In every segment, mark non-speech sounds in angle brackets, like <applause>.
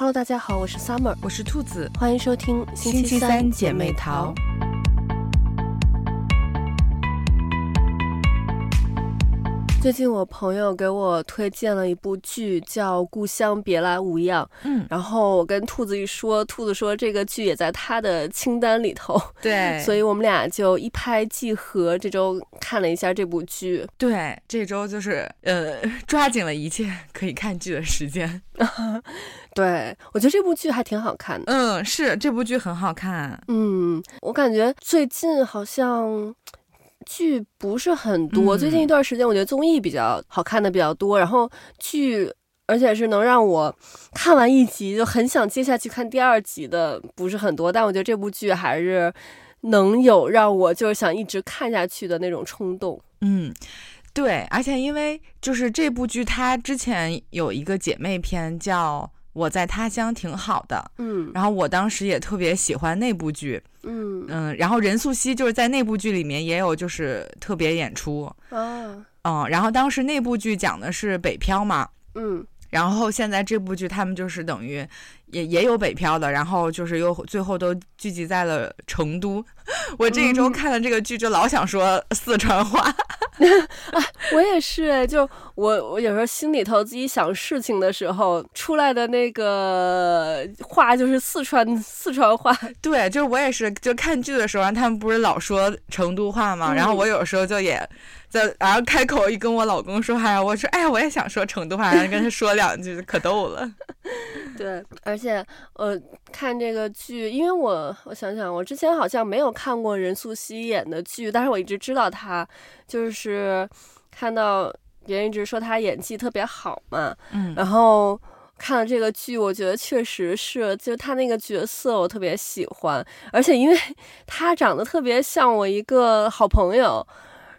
Hello，大家好，我是 Summer，我是兔子，欢迎收听星期三姐妹淘。最近我朋友给我推荐了一部剧，叫《故乡别来无恙》。嗯，然后我跟兔子一说，兔子说这个剧也在他的清单里头。对，<laughs> 所以我们俩就一拍即合，这周看了一下这部剧。对，这周就是呃，<laughs> 抓紧了一切可以看剧的时间。<laughs> 对，我觉得这部剧还挺好看的。嗯，是，这部剧很好看。嗯，我感觉最近好像。剧不是很多，最近一段时间我觉得综艺比较好看的比较多，嗯、然后剧而且是能让我看完一集就很想接下去看第二集的不是很多，但我觉得这部剧还是能有让我就是想一直看下去的那种冲动。嗯，对，而且因为就是这部剧它之前有一个姐妹篇叫。我在他乡挺好的，嗯，然后我当时也特别喜欢那部剧，嗯嗯，然后任素汐就是在那部剧里面也有就是特别演出，啊，嗯，然后当时那部剧讲的是北漂嘛，嗯，然后现在这部剧他们就是等于也也有北漂的，然后就是又最后都聚集在了成都。<laughs> 我这一周看了这个剧，就老想说四川话。<laughs> 啊，我也是，就我我有时候心里头自己想事情的时候，出来的那个话就是四川四川话。<laughs> 对，就是我也是，就看剧的时候，他们不是老说成都话嘛，然后我有时候就也在，然后开口一跟我老公说，哎呀，我说，哎呀，我也想说成都话，然后跟他说两句，可逗了。<laughs> 对，而且呃，看这个剧，因为我我想想，我之前好像没有看过任素汐演的剧，但是我一直知道她，就是看到别人一直说她演技特别好嘛，嗯，然后看了这个剧，我觉得确实是，就她那个角色我特别喜欢，而且因为她长得特别像我一个好朋友，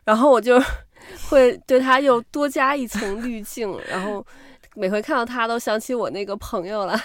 然后我就 <laughs> 会对他又多加一层滤镜，然后。每回看到他，都想起我那个朋友了，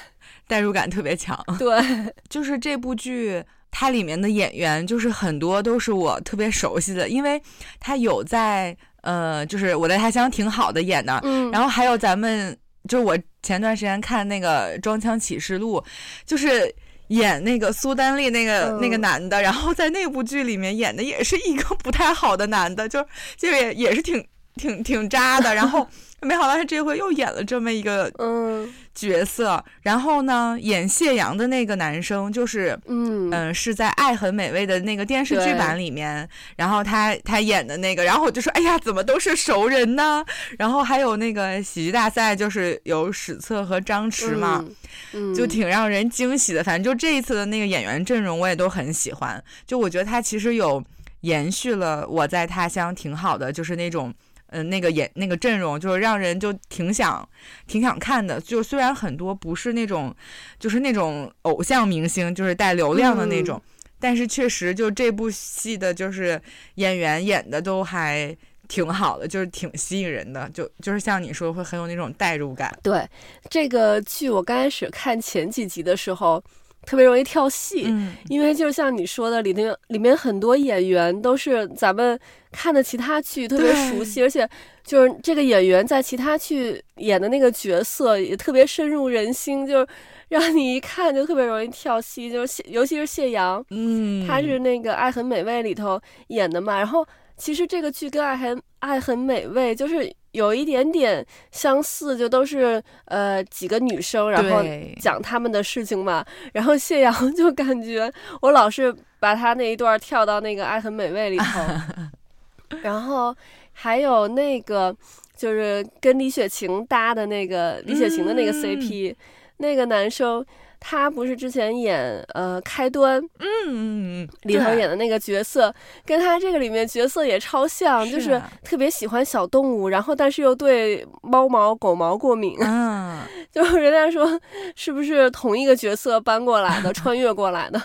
代入感特别强。对，<laughs> 就是这部剧，它里面的演员就是很多都是我特别熟悉的，因为他有在呃，就是我在他乡挺好的演的，嗯，然后还有咱们，就是我前段时间看那个《装腔启示录》，就是演那个苏丹丽那个、嗯、那个男的，然后在那部剧里面演的也是一个不太好的男的，就就也也是挺挺挺渣的，然后。<laughs> 没想到他这回又演了这么一个嗯角色，嗯、然后呢，演谢阳的那个男生就是嗯嗯、呃、是在《爱很美味》的那个电视剧版里面，然后他他演的那个，然后我就说哎呀，怎么都是熟人呢？然后还有那个喜剧大赛，就是有史策和张弛嘛，嗯，就挺让人惊喜的。反正就这一次的那个演员阵容，我也都很喜欢。就我觉得他其实有延续了我在他乡挺好的，就是那种。嗯、呃，那个演那个阵容就是让人就挺想挺想看的。就虽然很多不是那种，就是那种偶像明星，就是带流量的那种，嗯、但是确实就这部戏的，就是演员演的都还挺好的，就是挺吸引人的。就就是像你说，会很有那种代入感。对这个剧，我刚开始看前几集的时候，特别容易跳戏，嗯，因为就像你说的，里面里面很多演员都是咱们看的其他剧特别熟悉，而且就是这个演员在其他剧演的那个角色也特别深入人心，就是让你一看就特别容易跳戏，就是尤其是谢阳，嗯，他是那个《爱很美味》里头演的嘛，然后其实这个剧跟《爱很爱很美味》就是。有一点点相似，就都是呃几个女生，然后讲他们的事情嘛。然后谢阳就感觉我老是把他那一段跳到那个《爱很美味》里头，<laughs> 然后还有那个就是跟李雪琴搭的那个李雪琴的那个 CP，、嗯、那个男生。他不是之前演呃开端，嗯，里头演的那个角色，跟他这个里面角色也超像，就是特别喜欢小动物，然后但是又对猫毛狗毛过敏，嗯，<laughs> 就是人家说是不是同一个角色搬过来的，<laughs> 穿越过来的？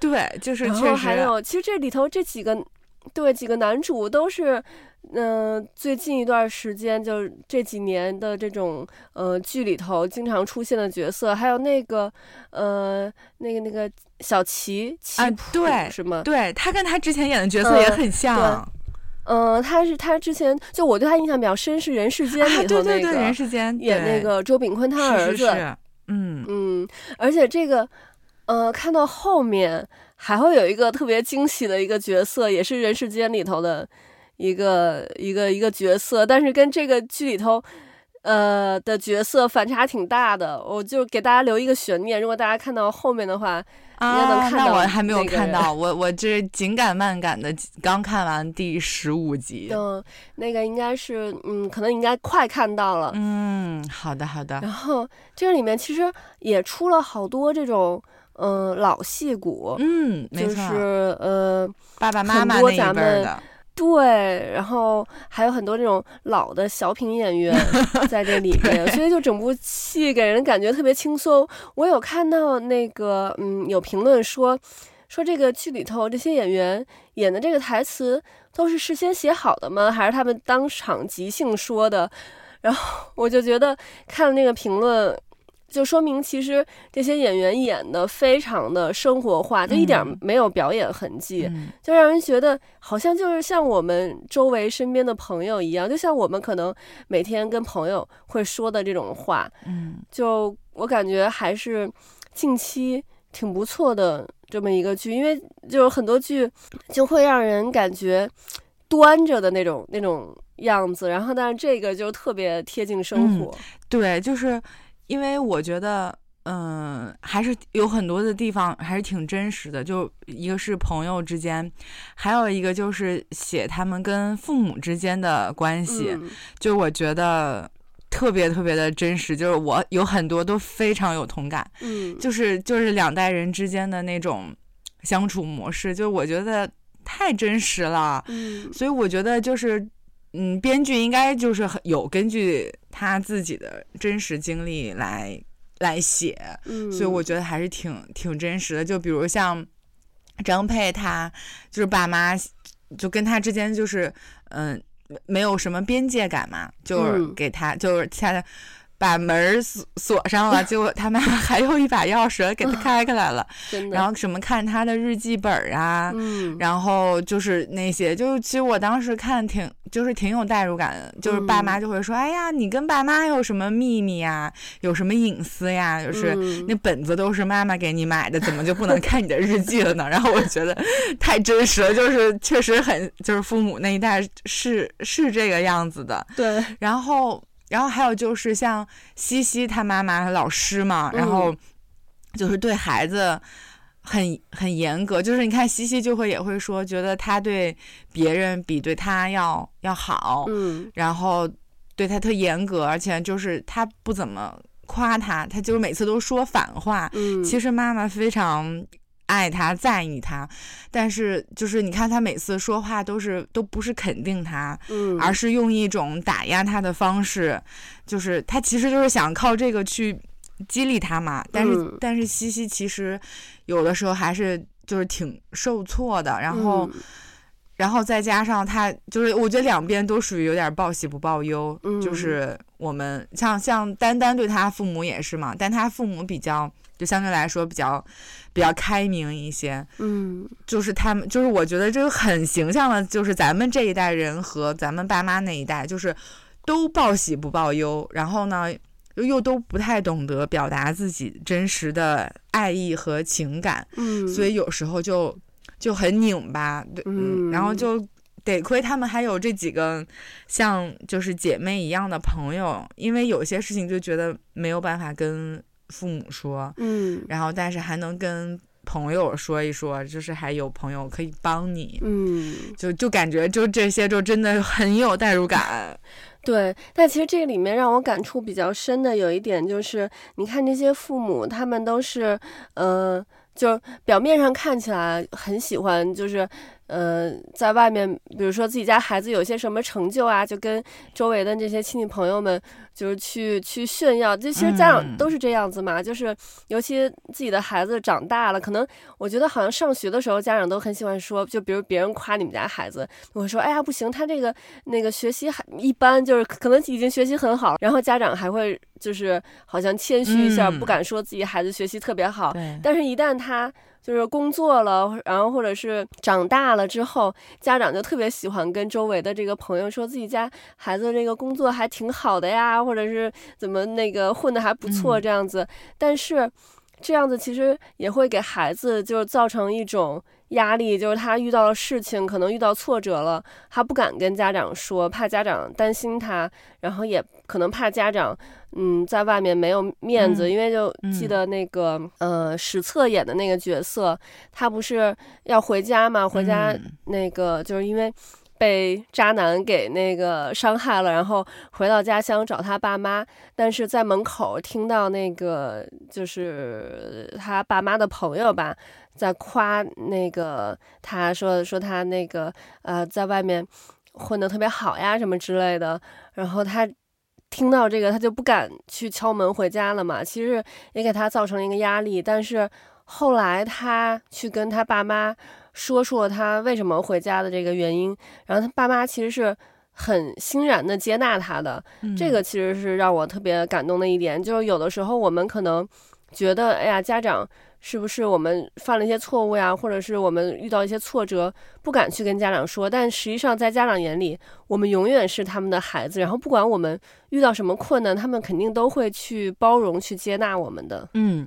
对，就是确实。然后还有，其实这里头这几个，对几个男主都是。嗯、呃，最近一段时间，就这几年的这种呃剧里头经常出现的角色，还有那个呃那个那个小齐齐啊，对，是吗？对，他跟他之前演的角色也很像。嗯、他是他之前就我对他印象比较深是《人世间》里头那个、啊、对对对，《人世间》演那个周秉昆他儿子。是是是嗯嗯，而且这个，呃，看到后面还会有一个特别惊喜的一个角色，也是人世间里头的一个一个一个角色，但是跟这个剧里头。呃的角色反差挺大的，我就给大家留一个悬念。如果大家看到后面的话，应该能看到、那我还没有看到，<laughs> 我我这紧赶慢赶的刚看完第十五集。嗯，那个应该是，嗯，可能应该快看到了。嗯，好的好的。然后这个里面其实也出了好多这种，嗯、呃，老戏骨。嗯，就是呃，爸爸妈妈那一辈的。对，然后还有很多这种老的小品演员 <laughs> 在这里面，所以就整部戏给人感觉特别轻松。我有看到那个，嗯，有评论说，说这个剧里头这些演员演的这个台词都是事先写好的吗？还是他们当场即兴说的？<laughs> 然后我就觉得看了那个评论。就说明其实这些演员演的非常的生活化，就一点没有表演痕迹，嗯、就让人觉得好像就是像我们周围身边的朋友一样，就像我们可能每天跟朋友会说的这种话。嗯，就我感觉还是近期挺不错的这么一个剧，因为就是很多剧就会让人感觉端着的那种那种样子，然后但是这个就特别贴近生活。嗯、对，就是。因为我觉得，嗯、呃，还是有很多的地方还是挺真实的。就一个是朋友之间，还有一个就是写他们跟父母之间的关系，嗯、就我觉得特别特别的真实。就是我有很多都非常有同感，嗯，就是就是两代人之间的那种相处模式，就我觉得太真实了。嗯，所以我觉得就是。嗯，编剧应该就是有根据他自己的真实经历来来写，嗯，所以我觉得还是挺挺真实的。就比如像张佩，他就是爸妈就跟他之间就是嗯没有什么边界感嘛，就是给他、嗯、就是他。把门锁锁上了，<laughs> 结果他妈 <laughs> 还有一把钥匙给他开开来了。然后什么看他的日记本啊，嗯，然后就是那些，就其实我当时看挺就是挺有代入感的，就是爸妈就会说，哎呀，你跟爸妈有什么秘密呀？有什么隐私呀？就是那本子都是妈妈给你买的，怎么就不能看你的日记了呢？<laughs> 然后我觉得太真实了，就是确实很就是父母那一代是是这个样子的。对，然后。然后还有就是像西西她妈妈老师嘛，然后就是对孩子很很严格，就是你看西西就会也会说，觉得他对别人比对他要要好，嗯，然后对他特严格，而且就是他不怎么夸他，他就是每次都说反话，嗯，其实妈妈非常。爱他，在意他，但是就是你看他每次说话都是都不是肯定他，嗯，而是用一种打压他的方式，就是他其实就是想靠这个去激励他嘛。但是、嗯、但是西西其实有的时候还是就是挺受挫的，然后、嗯、然后再加上他就是我觉得两边都属于有点报喜不报忧，嗯、就是我们像像丹丹对他父母也是嘛，但他父母比较。就相对来说比较比较开明一些，嗯，就是他们，就是我觉得这个很形象的，就是咱们这一代人和咱们爸妈那一代，就是都报喜不报忧，然后呢又又都不太懂得表达自己真实的爱意和情感，嗯，所以有时候就就很拧巴，对，嗯，然后就得亏他们还有这几个像就是姐妹一样的朋友，因为有些事情就觉得没有办法跟。父母说，嗯，然后但是还能跟朋友说一说，就是还有朋友可以帮你，嗯，就就感觉就这些就真的很有代入感。对，但其实这个里面让我感触比较深的有一点就是，你看这些父母，他们都是，呃，就表面上看起来很喜欢，就是。呃，在外面，比如说自己家孩子有些什么成就啊，就跟周围的这些亲戚朋友们，就是去去炫耀。就其实家长都是这样子嘛，嗯、就是尤其自己的孩子长大了，可能我觉得好像上学的时候，家长都很喜欢说，就比如别人夸你们家孩子，我说，哎呀不行，他这个那个学习还一般，就是可能已经学习很好，然后家长还会就是好像谦虚一下，嗯、不敢说自己孩子学习特别好。但是，一旦他就是工作了，然后或者是长大了之后，家长就特别喜欢跟周围的这个朋友说自己家孩子这个工作还挺好的呀，或者是怎么那个混的还不错这样子。嗯、但是这样子其实也会给孩子就是造成一种压力，就是他遇到了事情，可能遇到挫折了，他不敢跟家长说，怕家长担心他，然后也可能怕家长。嗯，在外面没有面子，嗯、因为就记得那个、嗯、呃史策演的那个角色，他不是要回家嘛？回家那个就是因为被渣男给那个伤害了，然后回到家乡找他爸妈，但是在门口听到那个就是他爸妈的朋友吧，在夸那个他说说他那个呃在外面混得特别好呀什么之类的，然后他。听到这个，他就不敢去敲门回家了嘛。其实也给他造成了一个压力。但是后来他去跟他爸妈说出了他为什么回家的这个原因，然后他爸妈其实是很欣然的接纳他的。嗯。这个其实是让我特别感动的一点，就是有的时候我们可能觉得，哎呀，家长。是不是我们犯了一些错误呀，或者是我们遇到一些挫折，不敢去跟家长说？但实际上，在家长眼里，我们永远是他们的孩子。然后，不管我们遇到什么困难，他们肯定都会去包容、去接纳我们的。嗯，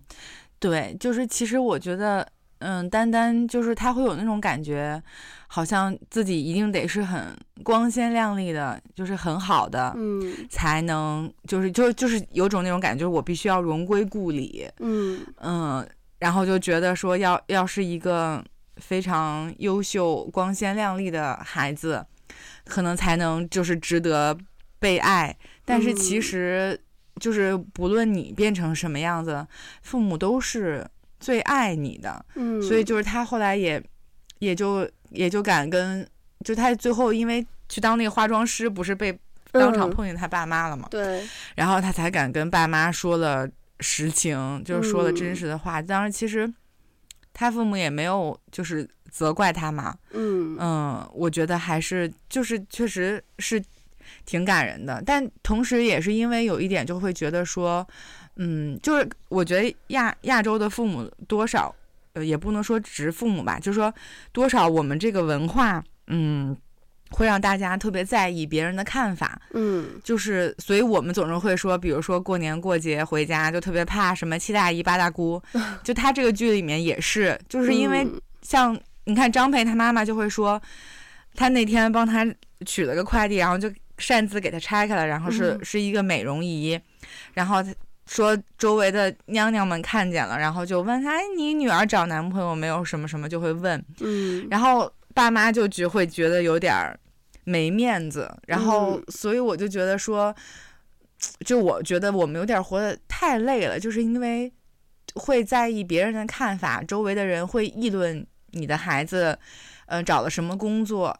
对，就是其实我觉得，嗯，丹丹就是他会有那种感觉，好像自己一定得是很光鲜亮丽的，就是很好的，嗯，才能就是就就是有种那种感觉，就是我必须要荣归故里。嗯嗯。然后就觉得说要，要要是一个非常优秀、光鲜亮丽的孩子，可能才能就是值得被爱。但是其实，就是不论你变成什么样子，嗯、父母都是最爱你的。嗯，所以就是他后来也，也就也就敢跟，就他最后因为去当那个化妆师，不是被当场碰见他爸妈了嘛、嗯？对。然后他才敢跟爸妈说了。实情就是说了真实的话，当然其实他父母也没有就是责怪他嘛，嗯。嗯，我觉得还是就是确实是挺感人的，但同时也是因为有一点就会觉得说，嗯，就是我觉得亚亚洲的父母多少呃也不能说只父母吧，就是说多少我们这个文化，嗯。会让大家特别在意别人的看法，嗯，就是，所以我们总是会说，比如说过年过节回家就特别怕什么七大姨八大姑，<laughs> 就他这个剧里面也是，就是因为像你看张佩他妈妈就会说，他那天帮他取了个快递，然后就擅自给他拆开了，然后是是一个美容仪，然后说周围的娘娘们看见了，然后就问他，哎，你女儿找男朋友没有？什么什么就会问，嗯，然后爸妈就觉会觉得有点。没面子，然后所以我就觉得说，就我觉得我们有点活得太累了，就是因为会在意别人的看法，周围的人会议论你的孩子，呃，找了什么工作，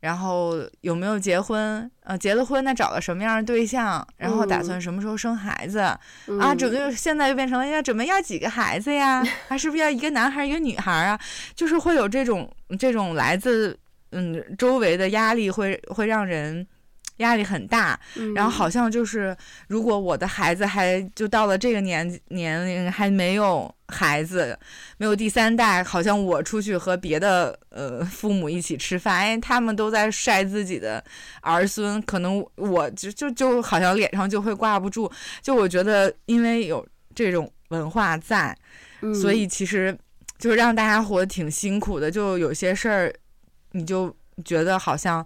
然后有没有结婚，呃，结了婚那找了什么样的对象，然后打算什么时候生孩子，嗯、啊，准备现在又变成了要准备要几个孩子呀，还 <laughs> 是不是要一个男孩一个女孩啊？就是会有这种这种来自。嗯，周围的压力会会让人压力很大，嗯，然后好像就是如果我的孩子还就到了这个年年龄还没有孩子，没有第三代，好像我出去和别的呃父母一起吃饭，哎，他们都在晒自己的儿孙，可能我就就就好像脸上就会挂不住。就我觉得，因为有这种文化在，嗯，所以其实就是让大家活得挺辛苦的，就有些事儿。你就觉得好像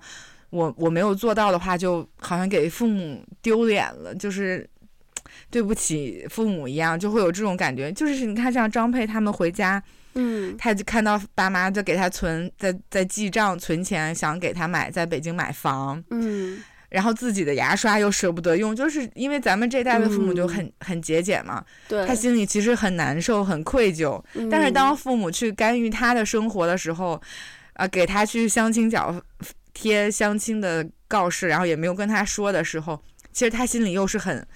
我我没有做到的话，就好像给父母丢脸了，就是对不起父母一样，就会有这种感觉。就是你看，像张佩他们回家，嗯，他就看到爸妈就给他存在在记账存钱，想给他买在北京买房，嗯，然后自己的牙刷又舍不得用，就是因为咱们这代的父母就很、嗯、很节俭嘛，对，他心里其实很难受，很愧疚。嗯、但是当父母去干预他的生活的时候，啊，给他去相亲角贴相亲的告示，然后也没有跟他说的时候，其实他心里又是很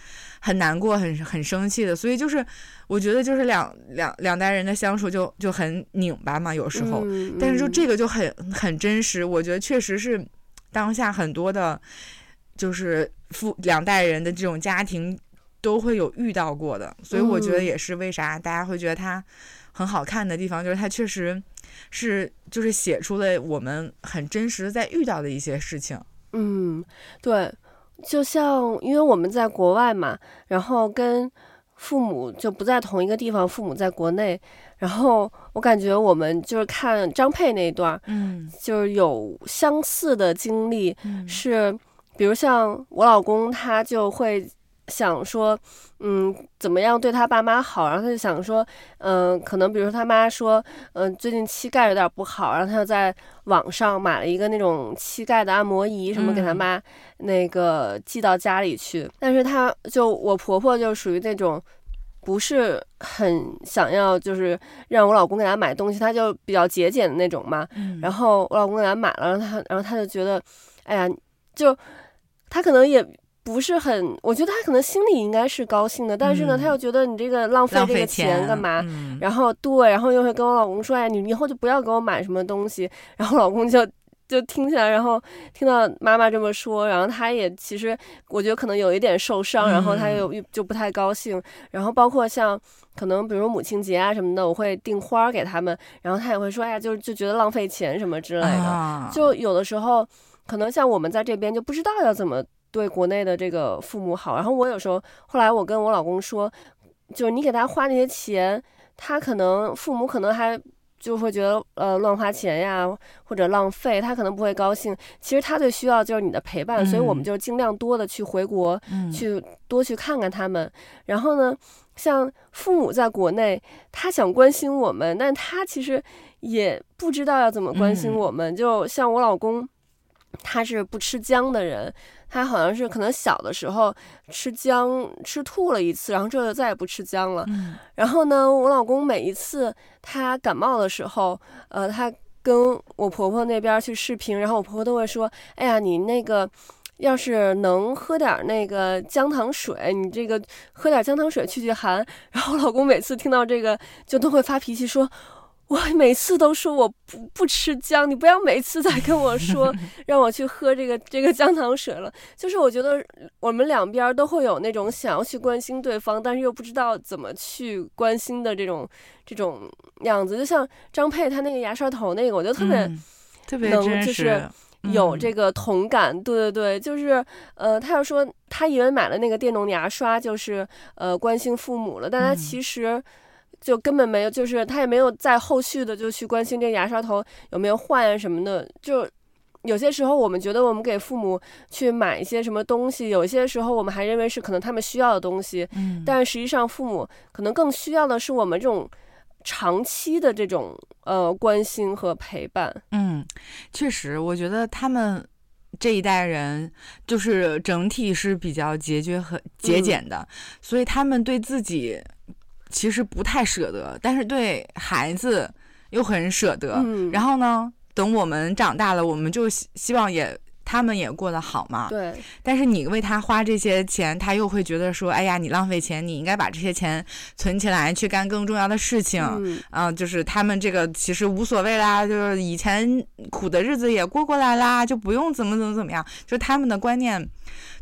很难过、很很生气的。所以就是，我觉得就是两两两代人的相处就就很拧巴嘛，有时候。嗯嗯、但是就这个就很很真实，我觉得确实是当下很多的，就是父两代人的这种家庭。都会有遇到过的，所以我觉得也是为啥大家会觉得他很好看的地方，就是他确实是就是写出了我们很真实在遇到的一些事情。嗯，对，就像因为我们在国外嘛，然后跟父母就不在同一个地方，父母在国内，然后我感觉我们就是看张佩那一段，嗯，就是有相似的经历，嗯、是比如像我老公他就会。想说，嗯，怎么样对他爸妈好？然后他就想说，嗯、呃，可能比如说他妈说，嗯、呃，最近膝盖有点不好，然后他就在网上买了一个那种膝盖的按摩仪，什么给他妈那个寄到家里去。嗯、但是他就我婆婆就属于那种不是很想要，就是让我老公给他买东西，他就比较节俭的那种嘛。嗯、然后我老公给他买了，然后他然后他就觉得，哎呀，就他可能也。不是很，我觉得他可能心里应该是高兴的，但是呢，他又觉得你这个浪费这个钱干嘛？嗯、然后对，然后又会跟我老公说：“哎，你以后就不要给我买什么东西。”然后老公就就听起来，然后听到妈妈这么说，然后他也其实我觉得可能有一点受伤，然后他又就不太高兴。嗯、然后包括像可能比如母亲节啊什么的，我会订花给他们，然后他也会说：“哎呀，就就觉得浪费钱什么之类的。啊”就有的时候可能像我们在这边就不知道要怎么。对国内的这个父母好，然后我有时候后来我跟我老公说，就是你给他花那些钱，他可能父母可能还就会觉得呃乱花钱呀，或者浪费，他可能不会高兴。其实他最需要就是你的陪伴，嗯、所以我们就尽量多的去回国，嗯、去多去看看他们。然后呢，像父母在国内，他想关心我们，但他其实也不知道要怎么关心我们。嗯、就像我老公，他是不吃姜的人。他好像是可能小的时候吃姜吃吐了一次，然后之后就再也不吃姜了。嗯、然后呢，我老公每一次他感冒的时候，呃，他跟我婆婆那边去视频，然后我婆婆都会说：“哎呀，你那个要是能喝点那个姜糖水，你这个喝点姜糖水去去寒。”然后我老公每次听到这个就都会发脾气说。我每次都说我不不吃姜，你不要每次再跟我说 <laughs> 让我去喝这个这个姜糖水了。就是我觉得我们两边都会有那种想要去关心对方，但是又不知道怎么去关心的这种这种样子。就像张佩他那个牙刷头那个，我觉得特别、嗯、特别能就是有这个同感。嗯、对对对，就是呃，他要说他以为买了那个电动牙刷就是呃关心父母了，但他其实。就根本没有，就是他也没有在后续的就去关心这个牙刷头有没有换啊什么的。就有些时候我们觉得我们给父母去买一些什么东西，有些时候我们还认为是可能他们需要的东西，嗯，但实际上父母可能更需要的是我们这种长期的这种呃关心和陪伴。嗯，确实，我觉得他们这一代人就是整体是比较节约和节俭的，嗯，所以他们对自己。其实不太舍得，但是对孩子又很舍得。嗯，然后呢，等我们长大了，我们就希希望也他们也过得好嘛。对。但是你为他花这些钱，他又会觉得说：“哎呀，你浪费钱，你应该把这些钱存起来，去干更重要的事情。”嗯。啊，就是他们这个其实无所谓啦，就是以前苦的日子也过过来啦，就不用怎么怎么怎么样。就他们的观念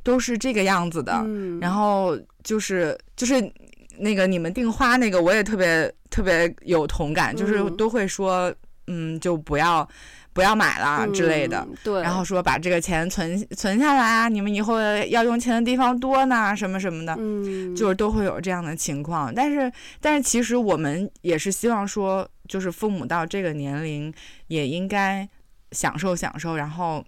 都是这个样子的。嗯。然后就是就是。那个你们订花那个，我也特别特别有同感，就是都会说，嗯，就不要不要买了之类的。嗯、对。然后说把这个钱存存下来啊，你们以后要用钱的地方多呢，什么什么的。嗯。就是都会有这样的情况，但是但是其实我们也是希望说，就是父母到这个年龄也应该享受享受，然后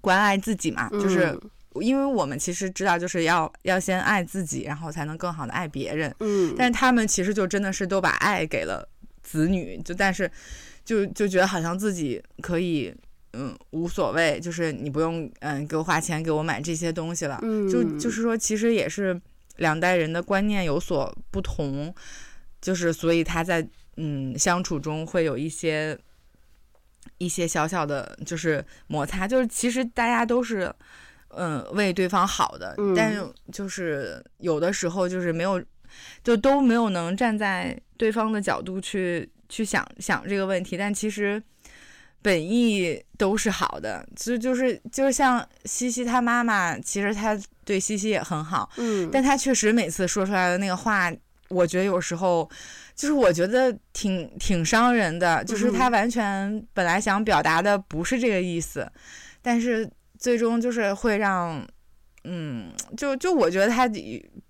关爱自己嘛，就是。嗯因为我们其实知道，就是要要先爱自己，然后才能更好的爱别人。嗯，但是他们其实就真的是都把爱给了子女，就但是就就觉得好像自己可以，嗯，无所谓，就是你不用嗯给我花钱给我买这些东西了。嗯，就就是说，其实也是两代人的观念有所不同，就是所以他在嗯相处中会有一些一些小小的，就是摩擦。就是其实大家都是。嗯，为对方好的，嗯、但是就是有的时候就是没有，就都没有能站在对方的角度去去想想这个问题。但其实本意都是好的，其实就是就是像西西他妈妈，其实他对西西也很好，嗯，但他确实每次说出来的那个话，我觉得有时候就是我觉得挺挺伤人的，就是他完全本来想表达的不是这个意思，嗯、但是最终就是会让，嗯，就就我觉得他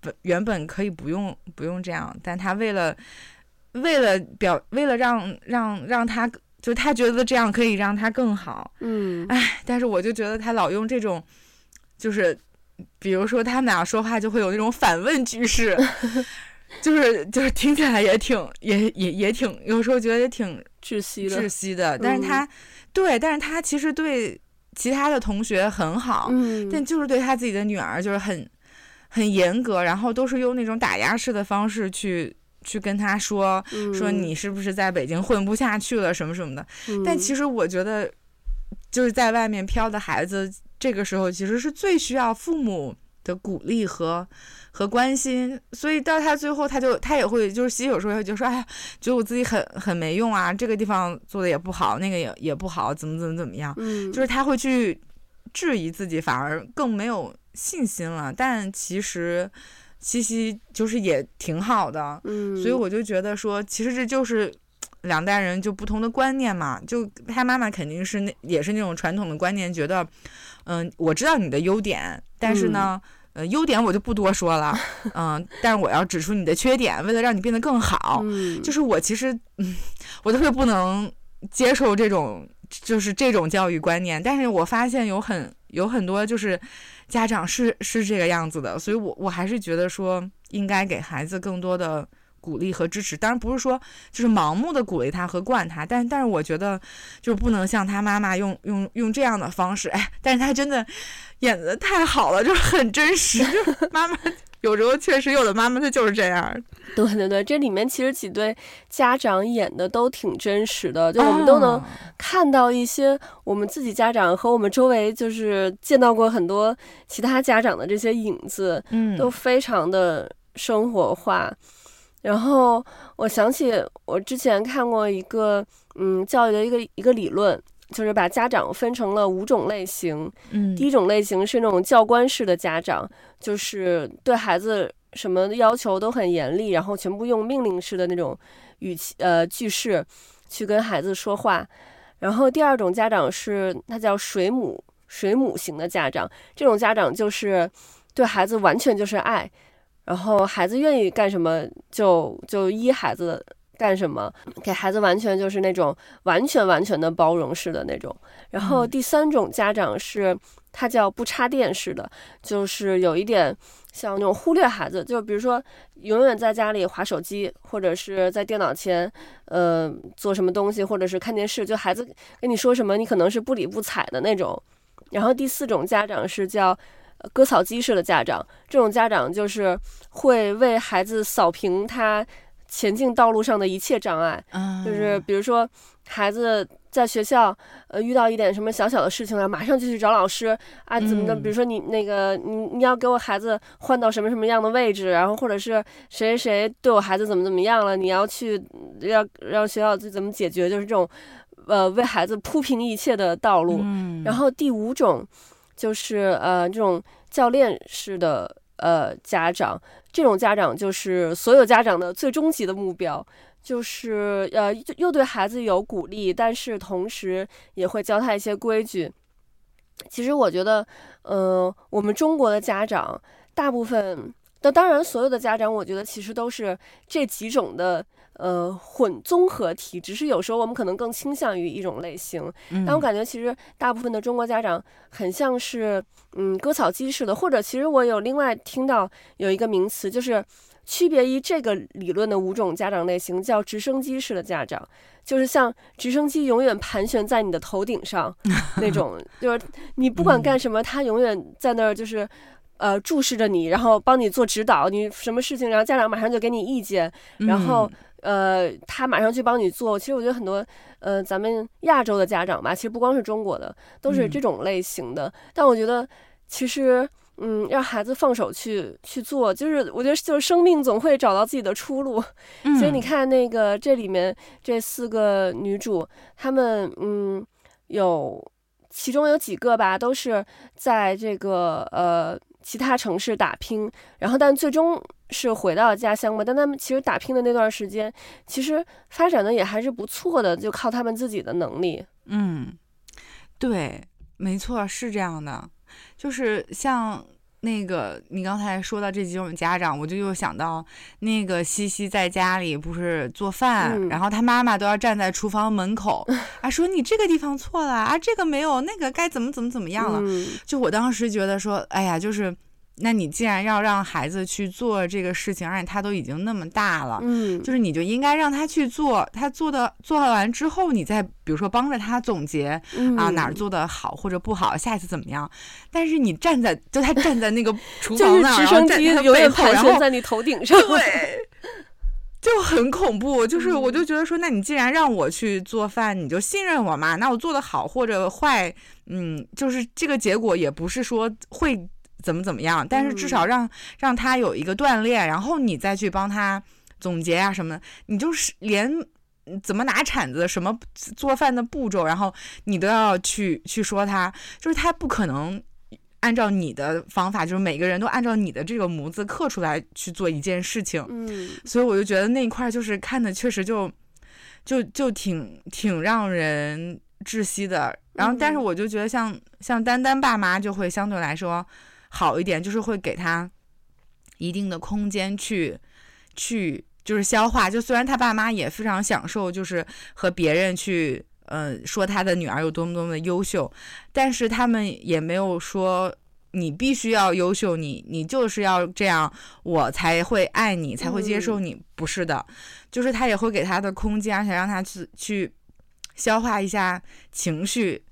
本原本可以不用不用这样，但他为了为了表为了让让让他。就他觉得这样可以让他更好，嗯，哎，但是我就觉得他老用这种，就是，比如说他们俩说话就会有那种反问句式，<laughs> 就是就是听起来也挺也也也挺，有时候觉得也挺窒息的，窒息的。但是他、嗯、对，但是他其实对其他的同学很好，嗯，但就是对他自己的女儿就是很很严格，然后都是用那种打压式的方式去。去跟他说说你是不是在北京混不下去了什么什么的，嗯、但其实我觉得就是在外面飘的孩子，这个时候其实是最需要父母的鼓励和和关心，所以到他最后，他就他也会就是西有时候就说，哎呀，觉得我自己很很没用啊，这个地方做的也不好，那个也也不好，怎么怎么怎么样，嗯，就是他会去质疑自己，反而更没有信心了。但其实。西西就是也挺好的，嗯，所以我就觉得说，其实这就是两代人就不同的观念嘛。就他妈妈肯定是那也是那种传统的观念，觉得，嗯、呃，我知道你的优点，但是呢，嗯、呃，优点我就不多说了，<laughs> 嗯、呃，但是我要指出你的缺点，为了让你变得更好。嗯，就是我其实，嗯，我特别不能接受这种就是这种教育观念，但是我发现有很有很多就是。家长是是这个样子的，所以我我还是觉得说应该给孩子更多的鼓励和支持。当然不是说就是盲目的鼓励他和惯他，但但是我觉得就不能像他妈妈用用用这样的方式。哎，但是他真的演的太好了，就是很真实。就 <laughs> 妈妈有时候确实有的妈妈她就是这样。<laughs> 对对对，这里面其实几对家长演的都挺真实的，就我们都能看到一些我们自己家长和我们周围就是见到过很多其他家长的这些影子，嗯，都非常的生活化。然后我想起我之前看过一个嗯教育的一个一个理论，就是把家长分成了五种类型。嗯，第一种类型是那种教官式的家长，就是对孩子。什么要求都很严厉，然后全部用命令式的那种语气呃句式去跟孩子说话。然后第二种家长是他叫水母水母型的家长，这种家长就是对孩子完全就是爱，然后孩子愿意干什么就就依孩子干什么，给孩子完全就是那种完全完全的包容式的那种。然后第三种家长是他叫不插电式的，就是有一点。像那种忽略孩子，就比如说永远在家里划手机，或者是在电脑前，呃，做什么东西，或者是看电视，就孩子跟你说什么，你可能是不理不睬的那种。然后第四种家长是叫割草机式的家长，这种家长就是会为孩子扫平他前进道路上的一切障碍，就是比如说孩子。在学校，呃，遇到一点什么小小的事情了，马上就去找老师啊，怎么的？比如说你那个，你你要给我孩子换到什么什么样的位置，然后或者是谁谁对我孩子怎么怎么样了，你要去要让学校怎么解决，就是这种，呃，为孩子铺平一切的道路。嗯。然后第五种，就是呃这种教练式的呃家长，这种家长就是所有家长的最终极的目标。就是呃，又对孩子有鼓励，但是同时也会教他一些规矩。其实我觉得，呃，我们中国的家长大部分，那当然所有的家长，我觉得其实都是这几种的呃混综合体，只是有时候我们可能更倾向于一种类型。但我感觉其实大部分的中国家长很像是嗯割草机似的，或者其实我有另外听到有一个名词就是。区别于这个理论的五种家长类型，叫直升机式的家长，就是像直升机永远盘旋在你的头顶上 <laughs> 那种，就是你不管干什么，他永远在那儿，就是呃注视着你，然后帮你做指导，你什么事情，然后家长马上就给你意见，然后呃他马上去帮你做。其实我觉得很多呃咱们亚洲的家长吧，其实不光是中国的，都是这种类型的。但我觉得其实。嗯，让孩子放手去去做，就是我觉得就是生命总会找到自己的出路。嗯、所以你看那个这里面这四个女主，她们嗯有其中有几个吧，都是在这个呃其他城市打拼，然后但最终是回到家乡嘛。但他们其实打拼的那段时间，其实发展的也还是不错的，就靠他们自己的能力。嗯，对，没错，是这样的，就是像。那个，你刚才说到这几种家长，我就又想到那个西西在家里不是做饭，嗯、然后他妈妈都要站在厨房门口，<laughs> 啊，说你这个地方错了啊，这个没有，那个该怎么怎么怎么样了。嗯、就我当时觉得说，哎呀，就是。那你既然要让孩子去做这个事情，而且他都已经那么大了，嗯，就是你就应该让他去做，他做的做完之后，你再比如说帮着他总结，嗯、啊哪儿做的好或者不好，下一次怎么样？但是你站在就他站在那个 <laughs> 厨房那儿，直升机永远盘旋在你头顶上，对，就很恐怖。就是我就觉得说，那你既然让我去做饭，你就信任我嘛。那我做的好或者坏，嗯，就是这个结果也不是说会。怎么怎么样？但是至少让、嗯、让他有一个锻炼，然后你再去帮他总结啊什么的。你就是连怎么拿铲子、什么做饭的步骤，然后你都要去去说他，就是他不可能按照你的方法，就是每个人都按照你的这个模子刻出来去做一件事情。嗯，所以我就觉得那一块就是看的确实就就就挺挺让人窒息的。然后，但是我就觉得像、嗯、像丹丹爸妈就会相对来说。好一点，就是会给他一定的空间去去就是消化。就虽然他爸妈也非常享受，就是和别人去呃说他的女儿有多么多么的优秀，但是他们也没有说你必须要优秀，你你就是要这样，我才会爱你，才会接受你。嗯、不是的，就是他也会给他的空间，而且让他去去消化一下情绪。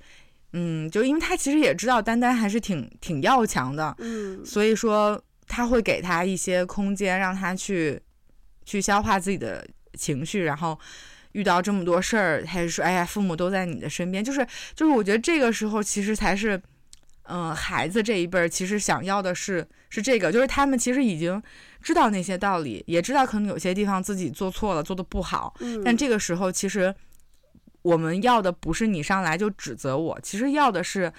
嗯，就因为他其实也知道丹丹还是挺挺要强的，嗯，所以说他会给他一些空间，让他去去消化自己的情绪，然后遇到这么多事儿，他就说：“哎呀，父母都在你的身边。”就是就是，我觉得这个时候其实才是，嗯、呃，孩子这一辈儿其实想要的是是这个，就是他们其实已经知道那些道理，也知道可能有些地方自己做错了，做的不好，嗯，但这个时候其实。我们要的不是你上来就指责我，其实要的是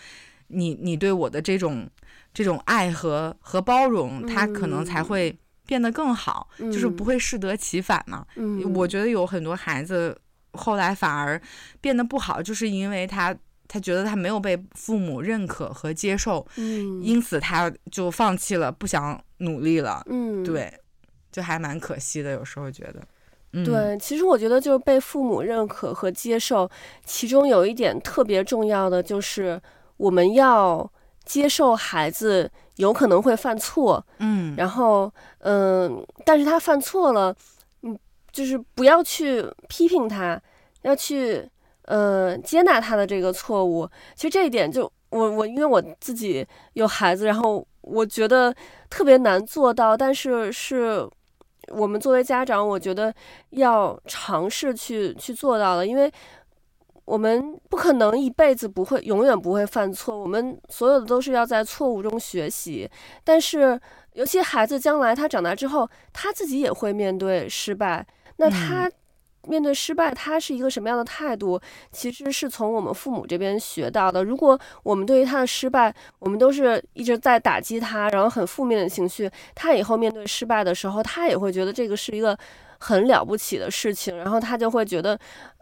你你对我的这种这种爱和和包容，他可能才会变得更好，嗯、就是不会适得其反嘛。嗯、我觉得有很多孩子后来反而变得不好，就是因为他他觉得他没有被父母认可和接受，嗯、因此他就放弃了，不想努力了。嗯，对，就还蛮可惜的，有时候觉得。对，其实我觉得就是被父母认可和接受，其中有一点特别重要的就是我们要接受孩子有可能会犯错，嗯，然后嗯，但是他犯错了，嗯，就是不要去批评他，要去呃接纳他的这个错误。其实这一点就我我因为我自己有孩子，然后我觉得特别难做到，但是是。我们作为家长，我觉得要尝试去去做到了，因为我们不可能一辈子不会，永远不会犯错。我们所有的都是要在错误中学习。但是，尤其孩子将来他长大之后，他自己也会面对失败，那他。面对失败，他是一个什么样的态度？其实是从我们父母这边学到的。如果我们对于他的失败，我们都是一直在打击他，然后很负面的情绪，他以后面对失败的时候，他也会觉得这个是一个很了不起的事情，然后他就会觉得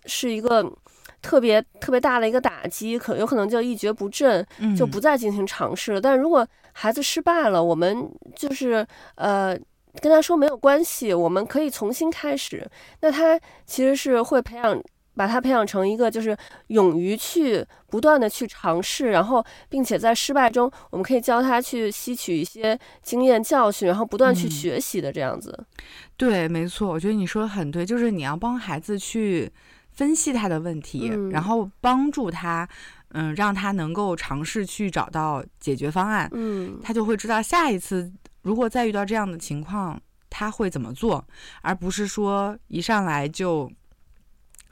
是一个特别特别大的一个打击，可有可能就一蹶不振，就不再进行尝试了。嗯、但如果孩子失败了，我们就是呃。跟他说没有关系，我们可以重新开始。那他其实是会培养，把他培养成一个就是勇于去不断的去尝试，然后并且在失败中，我们可以教他去吸取一些经验教训，然后不断去学习的这样子。嗯、对，没错，我觉得你说的很对，就是你要帮孩子去分析他的问题，嗯、然后帮助他，嗯，让他能够尝试去找到解决方案。嗯，他就会知道下一次。如果再遇到这样的情况，他会怎么做？而不是说一上来就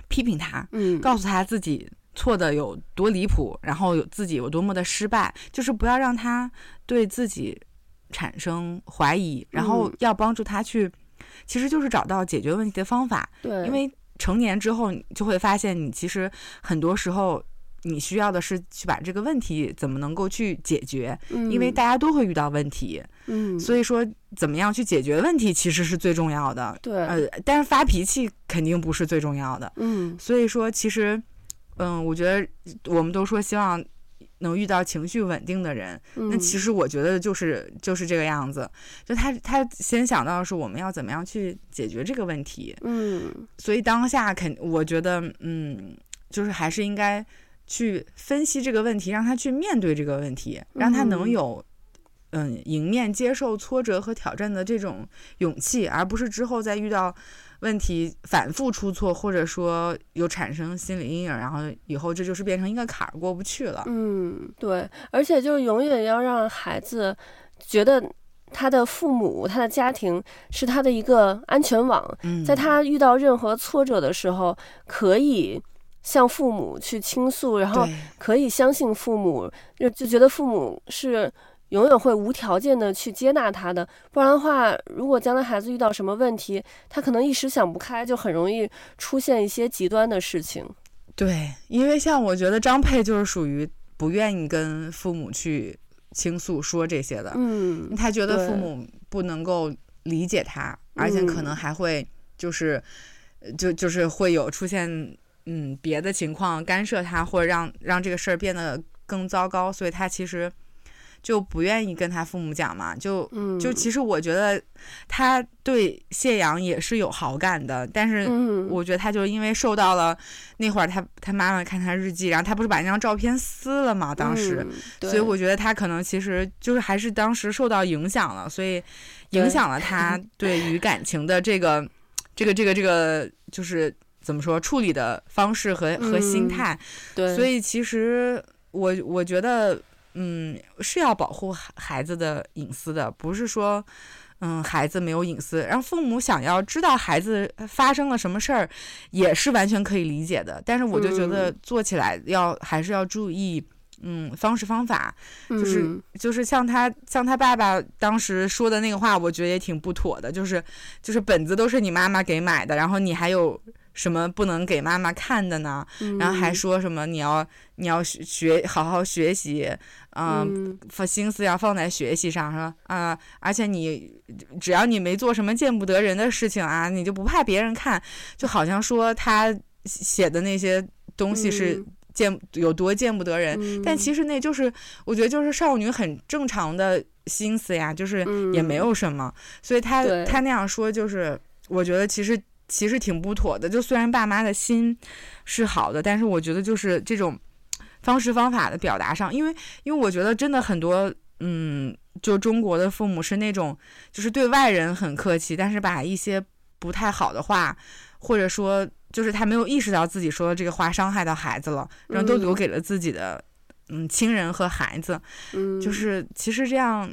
批评他，嗯，告诉他自己错的有多离谱，然后有自己有多么的失败，就是不要让他对自己产生怀疑，然后要帮助他去，其实就是找到解决问题的方法。对，因为成年之后，你就会发现，你其实很多时候你需要的是去把这个问题怎么能够去解决，嗯，因为大家都会遇到问题，嗯，所以说怎么样去解决问题其实是最重要的，对，呃，但是发脾气肯定不是最重要的，嗯，所以说其实，嗯，我觉得我们都说希望能遇到情绪稳定的人，嗯，那其实我觉得就是就是这个样子，就他他先想到的是我们要怎么样去解决这个问题，嗯，所以当下肯我觉得嗯，就是还是应该。去分析这个问题，让他去面对这个问题，让他能有，嗯，迎面接受挫折和挑战的这种勇气，而不是之后再遇到问题反复出错，或者说有产生心理阴影，然后以后这就是变成一个坎儿过不去了。嗯，对，而且就是永远要让孩子觉得他的父母、他的家庭是他的一个安全网，在他遇到任何挫折的时候，可以。向父母去倾诉，然后可以相信父母，就就觉得父母是永远会无条件的去接纳他的。不然的话，如果将来孩子遇到什么问题，他可能一时想不开，就很容易出现一些极端的事情。对，因为像我觉得张佩就是属于不愿意跟父母去倾诉说这些的，嗯，他觉得父母不能够理解他，而且可能还会就是，就就是会有出现。嗯，别的情况干涉他，或者让让这个事儿变得更糟糕，所以他其实就不愿意跟他父母讲嘛。就就其实我觉得他对谢阳也是有好感的，但是我觉得他就因为受到了那会儿他他妈妈看他日记，然后他不是把那张照片撕了嘛，当时，所以我觉得他可能其实就是还是当时受到影响了，所以影响了他 <laughs> 对于感情的这个这个这个这个就是。怎么说处理的方式和和心态，嗯，对，所以其实我我觉得，嗯，是要保护孩子的隐私的，不是说，嗯，孩子没有隐私，让父母想要知道孩子发生了什么事儿，也是完全可以理解的。但是我就觉得做起来要，嗯，还是要注意，嗯，方式方法，就是，嗯，就是像他像他爸爸当时说的那个话，我觉得也挺不妥的，就是就是本子都是你妈妈给买的，然后你还有。什么不能给妈妈看的呢？嗯、然后还说什么你要你要学好好学习，呃、嗯，放心思要放在学习上，是吧？啊、呃，而且你只要你没做什么见不得人的事情啊，你就不怕别人看，就好像说他写的那些东西是见、嗯、有多见不得人，嗯、但其实那就是我觉得就是少女很正常的心思呀，就是也没有什么，嗯、所以他他那样说就是我觉得其实。其实挺不妥的，就虽然爸妈的心是好的，但是我觉得就是这种方式方法的表达上，因为因为我觉得真的很多，嗯，就中国的父母是那种就是对外人很客气，但是把一些不太好的话，或者说就是他没有意识到自己说的这个话伤害到孩子了，然后都留给了自己的嗯亲人和孩子，嗯，就是其实这样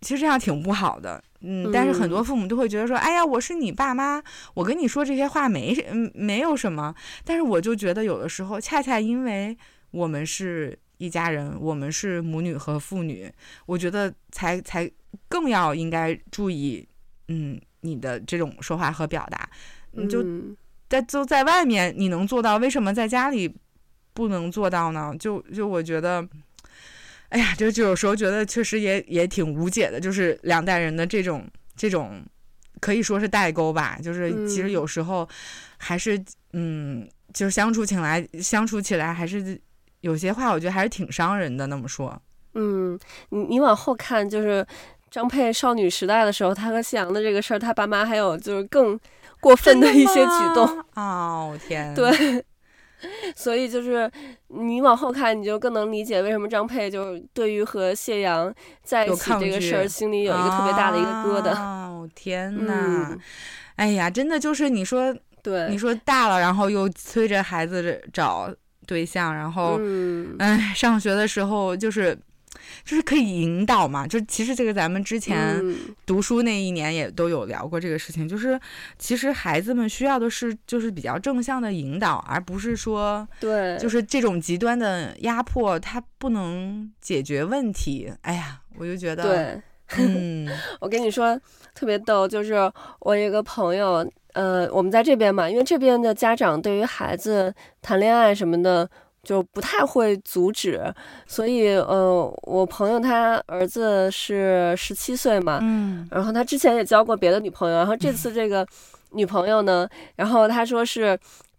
其实这样挺不好的。嗯，但是很多父母都会觉得说，哎呀，我是你爸妈，我跟你说这些话没嗯没有什么。但是我就觉得有的时候，恰恰因为我们是一家人，我们是母女和父女，我觉得才才更要应该注意，嗯，你的这种说话和表达。你就在就在外面你能做到，为什么在家里不能做到呢？就就我觉得。哎呀，就就有时候觉得确实也也挺无解的，就是两代人的这种这种可以说是代沟吧。就是其实有时候还是嗯，嗯，就是相处起来相处起来还是有些话，我觉得还是挺伤人的。那么说，嗯，你你往后看，就是张佩少女时代的时候，她和谢阳的这个事儿，她爸妈还有就是更过分的一些举动。<laughs> 哦天，对。所以就是你往后看，你就更能理解为什么张佩就对于和谢阳在一起这个事儿，心里有一个特别大的一个疙瘩。哦天呐、嗯，哎呀，真的就是你说，对，你说大了，然后又催着孩子找对象，然后，嗯，哎，上学的时候就是。就是可以引导嘛，就其实这个咱们之前读书那一年也都有聊过这个事情，嗯、就是其实孩子们需要的是就是比较正向的引导，而不是说对，就是这种极端的压迫，它不能解决问题。哎呀，我就觉得，对，嗯，<laughs> 我跟你说特别逗，就是我有一个朋友，呃，我们在这边嘛，因为这边的家长对于孩子谈恋爱什么的。就不太会阻止，所以呃，我朋友他儿子是十七岁嘛，嗯，然后他之前也交过别的女朋友，然后这次 <laughs> 这个女朋友呢，然后他说是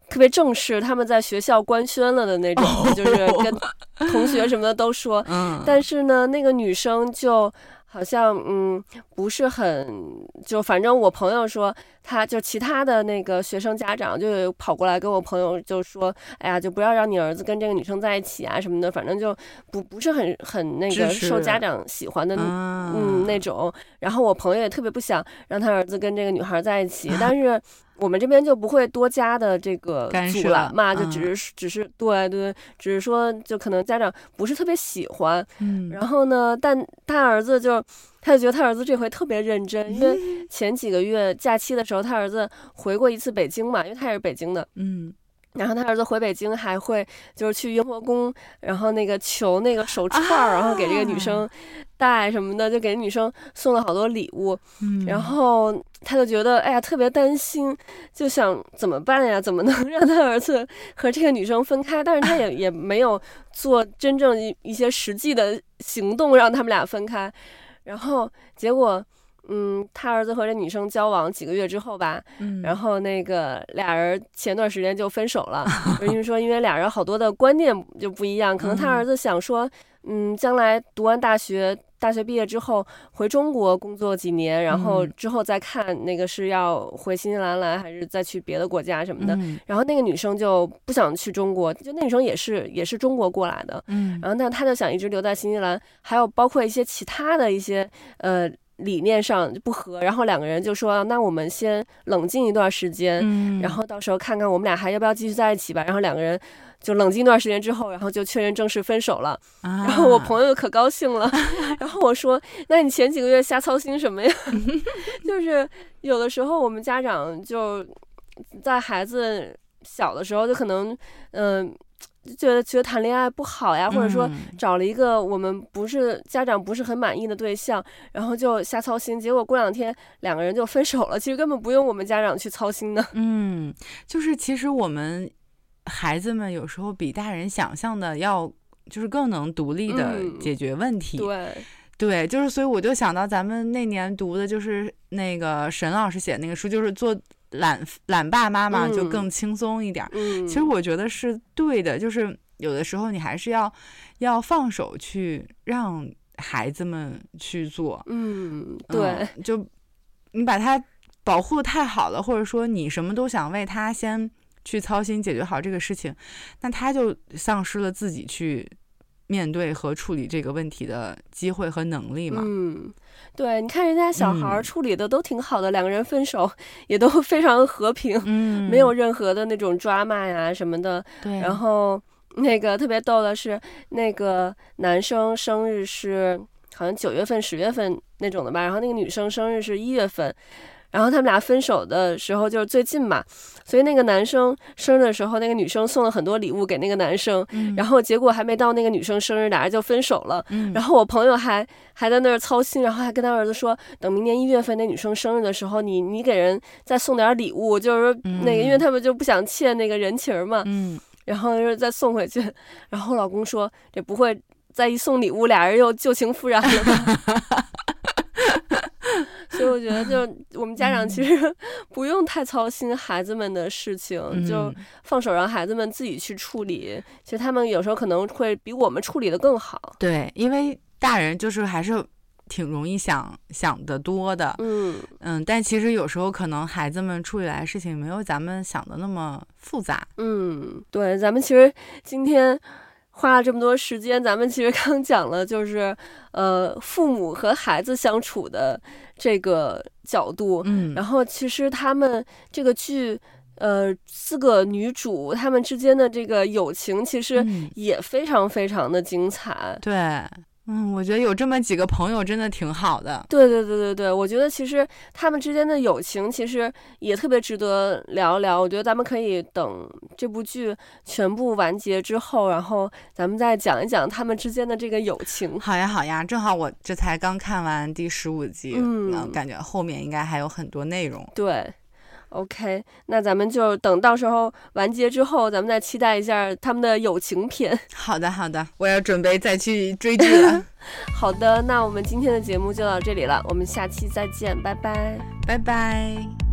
特别正式，他们在学校官宣了的那种，<laughs> 就是跟同学什么的都说，嗯，但是呢，那个女生就。好像嗯不是很，就反正我朋友说，他就其他的那个学生家长就跑过来跟我朋友就说，哎呀，就不要让你儿子跟这个女生在一起啊什么的，反正就不不是很很那个受家长喜欢的嗯那种。然后我朋友也特别不想让他儿子跟这个女孩在一起，<laughs> 但是。我们这边就不会多加的这个阻拦嘛，就只是只是对对，只是说就可能家长不是特别喜欢，嗯，然后呢，但他儿子就他就觉得他儿子这回特别认真，因为前几个月假期的时候，他儿子回过一次北京嘛，因为他也是北京的，嗯。然后他儿子回北京还会就是去雍和宫，然后那个求那个手串，然后给这个女生戴什么的，就给女生送了好多礼物。然后他就觉得哎呀特别担心，就想怎么办呀？怎么能 <laughs> 让他儿子和这个女生分开？但是他也 <laughs> 也没有做真正一一些实际的行动让他们俩分开。然后结果。嗯，他儿子和这女生交往几个月之后吧，嗯，然后那个俩人前段时间就分手了，<laughs> 因为说因为俩人好多的观念就不一样，可能他儿子想说，嗯，将来读完大学，大学毕业之后回中国工作几年，然后之后再看那个是要回新西兰来，还是再去别的国家什么的。然后那个女生就不想去中国，就那女生也是也是中国过来的，嗯，然后但她就想一直留在新西兰，还有包括一些其他的一些呃。理念上不合，然后两个人就说：“那我们先冷静一段时间，嗯，然后到时候看看我们俩还要不要继续在一起吧。”然后两个人就冷静一段时间之后，然后就确认正式分手了。啊，然后我朋友可高兴了，<laughs> 然后我说：“那你前几个月瞎操心什么呀？” <laughs> 就是有的时候我们家长就在孩子小的时候就可能嗯。呃觉得觉得谈恋爱不好呀，或者说找了一个我们不是家长不是很满意的对象，然后就瞎操心，结果过两天两个人就分手了。其实根本不用我们家长去操心的。嗯，就是其实我们孩子们有时候比大人想象的要就是更能独立的解决问题。嗯、对对，就是所以我就想到咱们那年读的就是那个沈老师写的那个书，就是做。懒懒爸妈妈就更轻松一点，嗯嗯。其实我觉得是对的，就是有的时候你还是要要放手去让孩子们去做。嗯，对，嗯、就你把他保护的太好了，或者说你什么都想为他先去操心解决好这个事情，那他就丧失了自己去面对和处理这个问题的机会和能力嘛。嗯。对，你看人家小孩处理的都挺好的，嗯，两个人分手也都非常和平，嗯，没有任何的那种抓骂呀什么的。对，然后那个特别逗的是，那个男生生日是好像九月份、十月份那种的吧，然后那个女生生日是一月份。然后他们俩分手的时候就是最近嘛，所以那个男生生日的时候，那个女生送了很多礼物给那个男生，嗯、然后结果还没到那个女生生日，俩人就分手了。嗯、然后我朋友还还在那儿操心，然后还跟他儿子说，等明年一月份那女生生日的时候，你你给人再送点礼物，就是说那个，因为他们就不想欠那个人情嘛。嗯，然后就是再送回去。然后我老公说，这不会再一送礼物，俩人又旧情复燃了吧？<laughs> 所以我觉得，就我们家长其实 <laughs> 不用太操心孩子们的事情，嗯、就放手让孩子们自己去处理。其实他们有时候可能会比我们处理的更好。对，因为大人就是还是挺容易想想得多的。嗯嗯，但其实有时候可能孩子们处理来的事情没有咱们想的那么复杂。嗯，对，咱们其实今天。花了这么多时间，咱们其实刚讲了，就是呃，父母和孩子相处的这个角度。嗯，然后其实他们这个剧，呃，四个女主她们之间的这个友情，其实也非常非常的精彩。嗯、对。嗯，我觉得有这么几个朋友真的挺好的。对对对对对，我觉得其实他们之间的友情其实也特别值得聊一聊。我觉得咱们可以等这部剧全部完结之后，然后咱们再讲一讲他们之间的这个友情。好呀好呀，正好我这才刚看完第十五集，嗯，感觉后面应该还有很多内容。对。OK，那咱们就等到时候完结之后，咱们再期待一下他们的友情片。<laughs> 好的，好的，我要准备再去追剧了。<laughs> 好的，那我们今天的节目就到这里了，我们下期再见，拜拜，拜拜。